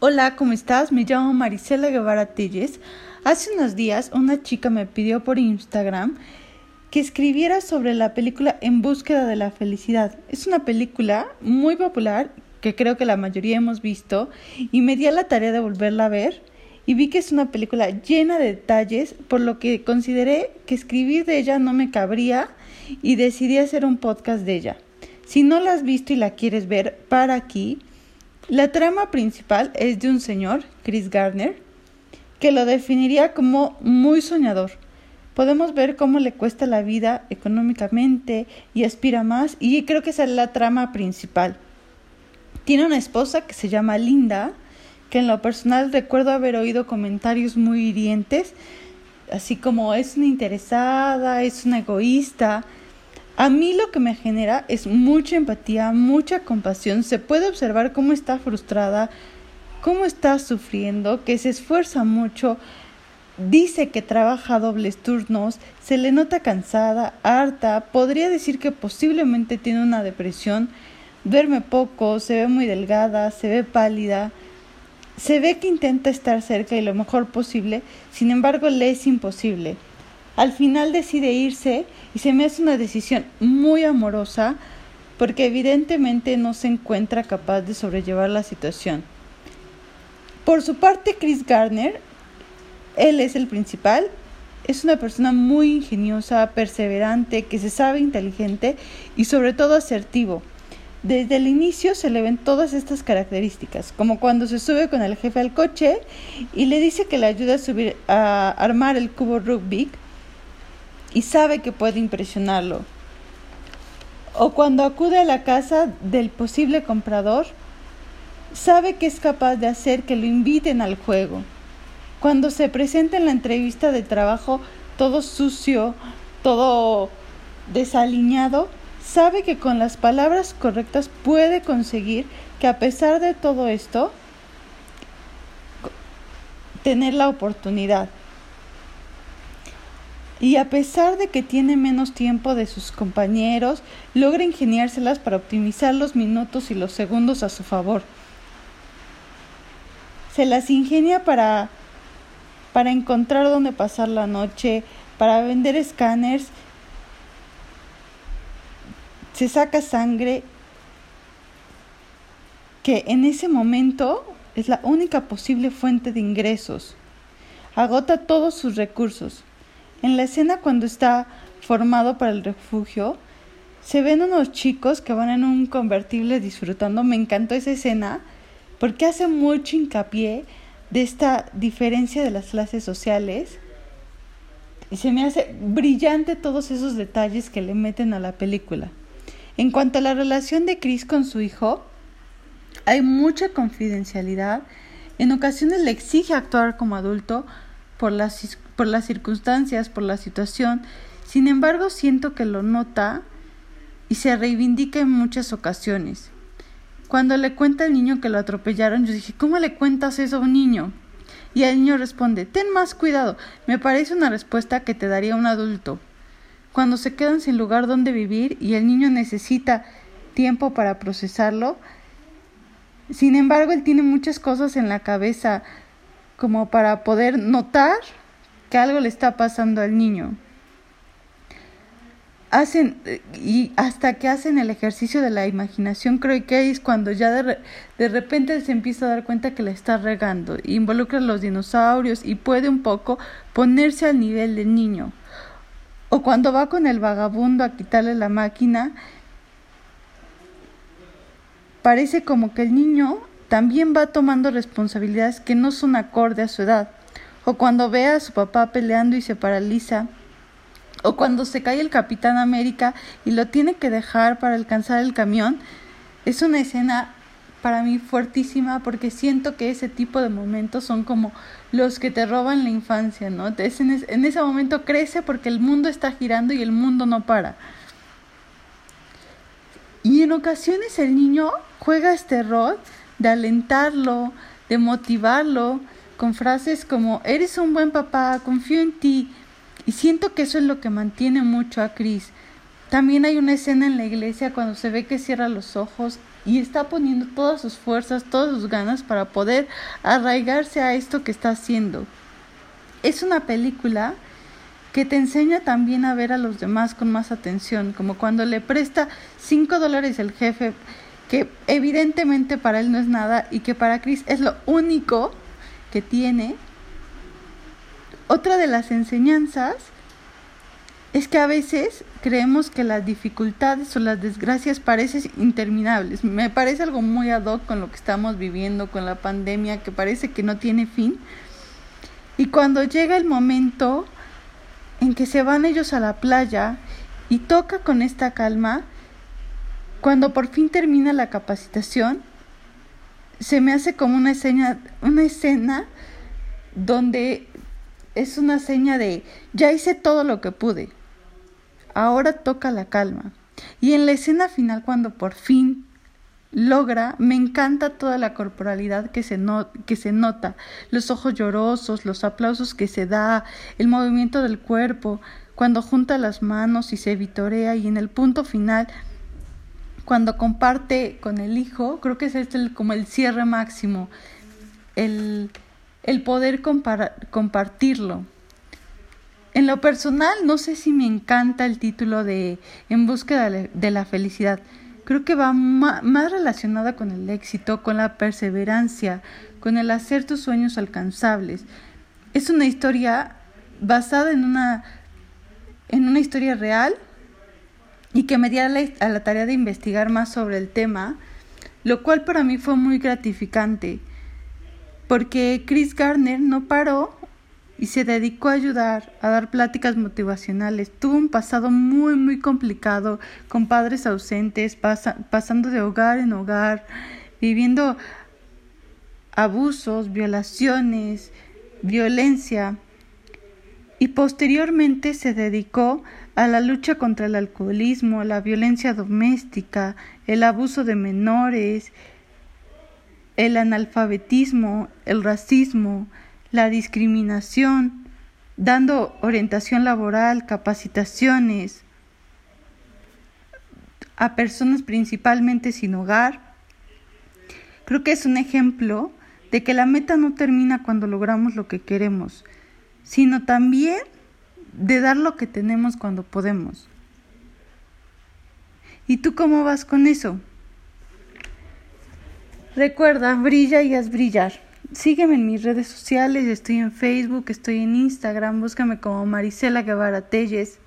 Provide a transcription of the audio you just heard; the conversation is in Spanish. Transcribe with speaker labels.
Speaker 1: Hola, ¿cómo estás? Me llamo Marisela Guevara Telles. Hace unos días una chica me pidió por Instagram que escribiera sobre la película En búsqueda de la felicidad. Es una película muy popular que creo que la mayoría hemos visto y me di a la tarea de volverla a ver y vi que es una película llena de detalles, por lo que consideré que escribir de ella no me cabría y decidí hacer un podcast de ella. Si no la has visto y la quieres ver, para aquí la trama principal es de un señor, Chris Gardner, que lo definiría como muy soñador. Podemos ver cómo le cuesta la vida económicamente y aspira más, y creo que esa es la trama principal. Tiene una esposa que se llama Linda, que en lo personal recuerdo haber oído comentarios muy hirientes, así como es una interesada, es una egoísta, a mí lo que me genera es mucha empatía, mucha compasión. Se puede observar cómo está frustrada, cómo está sufriendo, que se esfuerza mucho, dice que trabaja dobles turnos, se le nota cansada, harta, podría decir que posiblemente tiene una depresión, duerme poco, se ve muy delgada, se ve pálida, se ve que intenta estar cerca y lo mejor posible, sin embargo le es imposible. Al final decide irse y se me hace una decisión muy amorosa porque evidentemente no se encuentra capaz de sobrellevar la situación. Por su parte, Chris Garner, él es el principal, es una persona muy ingeniosa, perseverante, que se sabe inteligente y sobre todo asertivo. Desde el inicio se le ven todas estas características, como cuando se sube con el jefe al coche y le dice que le ayuda a subir a armar el cubo Rubik y sabe que puede impresionarlo. O cuando acude a la casa del posible comprador, sabe que es capaz de hacer que lo inviten al juego. Cuando se presenta en la entrevista de trabajo todo sucio, todo desaliñado, sabe que con las palabras correctas puede conseguir que a pesar de todo esto, tener la oportunidad. Y a pesar de que tiene menos tiempo de sus compañeros, logra ingeniárselas para optimizar los minutos y los segundos a su favor. Se las ingenia para, para encontrar dónde pasar la noche, para vender escáneres, se saca sangre que en ese momento es la única posible fuente de ingresos. Agota todos sus recursos. En la escena cuando está formado para el refugio, se ven unos chicos que van en un convertible disfrutando. Me encantó esa escena porque hace mucho hincapié de esta diferencia de las clases sociales. Y se me hace brillante todos esos detalles que le meten a la película. En cuanto a la relación de Chris con su hijo, hay mucha confidencialidad. En ocasiones le exige actuar como adulto por las por las circunstancias, por la situación. Sin embargo, siento que lo nota y se reivindica en muchas ocasiones. Cuando le cuenta al niño que lo atropellaron, yo dije, ¿cómo le cuentas eso a un niño? Y el niño responde, ten más cuidado. Me parece una respuesta que te daría un adulto. Cuando se quedan sin lugar donde vivir y el niño necesita tiempo para procesarlo, sin embargo, él tiene muchas cosas en la cabeza como para poder notar que algo le está pasando al niño. Hacen, y hasta que hacen el ejercicio de la imaginación, creo que es cuando ya de, de repente se empieza a dar cuenta que le está regando. Involucra a los dinosaurios y puede un poco ponerse al nivel del niño. O cuando va con el vagabundo a quitarle la máquina, parece como que el niño también va tomando responsabilidades que no son acorde a su edad o cuando ve a su papá peleando y se paraliza, o cuando se cae el Capitán América y lo tiene que dejar para alcanzar el camión, es una escena para mí fuertísima porque siento que ese tipo de momentos son como los que te roban la infancia, ¿no? En ese momento crece porque el mundo está girando y el mundo no para. Y en ocasiones el niño juega este rol de alentarlo, de motivarlo, con frases como eres un buen papá, confío en ti. Y siento que eso es lo que mantiene mucho a Chris. También hay una escena en la iglesia cuando se ve que cierra los ojos y está poniendo todas sus fuerzas, todas sus ganas para poder arraigarse a esto que está haciendo. Es una película que te enseña también a ver a los demás con más atención, como cuando le presta cinco dólares el jefe, que evidentemente para él no es nada y que para Chris es lo único que tiene. Otra de las enseñanzas es que a veces creemos que las dificultades o las desgracias parecen interminables. Me parece algo muy ad hoc con lo que estamos viviendo, con la pandemia, que parece que no tiene fin. Y cuando llega el momento en que se van ellos a la playa y toca con esta calma, cuando por fin termina la capacitación, se me hace como una escena, una escena donde es una seña de ya hice todo lo que pude. Ahora toca la calma. Y en la escena final, cuando por fin logra, me encanta toda la corporalidad que se, que se nota, los ojos llorosos, los aplausos que se da, el movimiento del cuerpo, cuando junta las manos y se vitorea y en el punto final, cuando comparte con el hijo, creo que es este como el cierre máximo, el, el poder compartirlo. En lo personal, no sé si me encanta el título de En búsqueda de la felicidad creo que va más relacionada con el éxito, con la perseverancia, con el hacer tus sueños alcanzables. Es una historia basada en una, en una historia real y que me dio a la tarea de investigar más sobre el tema, lo cual para mí fue muy gratificante, porque Chris Garner no paró y se dedicó a ayudar, a dar pláticas motivacionales. Tuvo un pasado muy, muy complicado, con padres ausentes, pasando de hogar en hogar, viviendo abusos, violaciones, violencia. Y posteriormente se dedicó a la lucha contra el alcoholismo, la violencia doméstica, el abuso de menores, el analfabetismo, el racismo, la discriminación, dando orientación laboral, capacitaciones a personas principalmente sin hogar. Creo que es un ejemplo de que la meta no termina cuando logramos lo que queremos, sino también de dar lo que tenemos cuando podemos. ¿Y tú cómo vas con eso? Recuerda, brilla y haz brillar. Sígueme en mis redes sociales, estoy en Facebook, estoy en Instagram, búscame como Marisela Guevara Telles.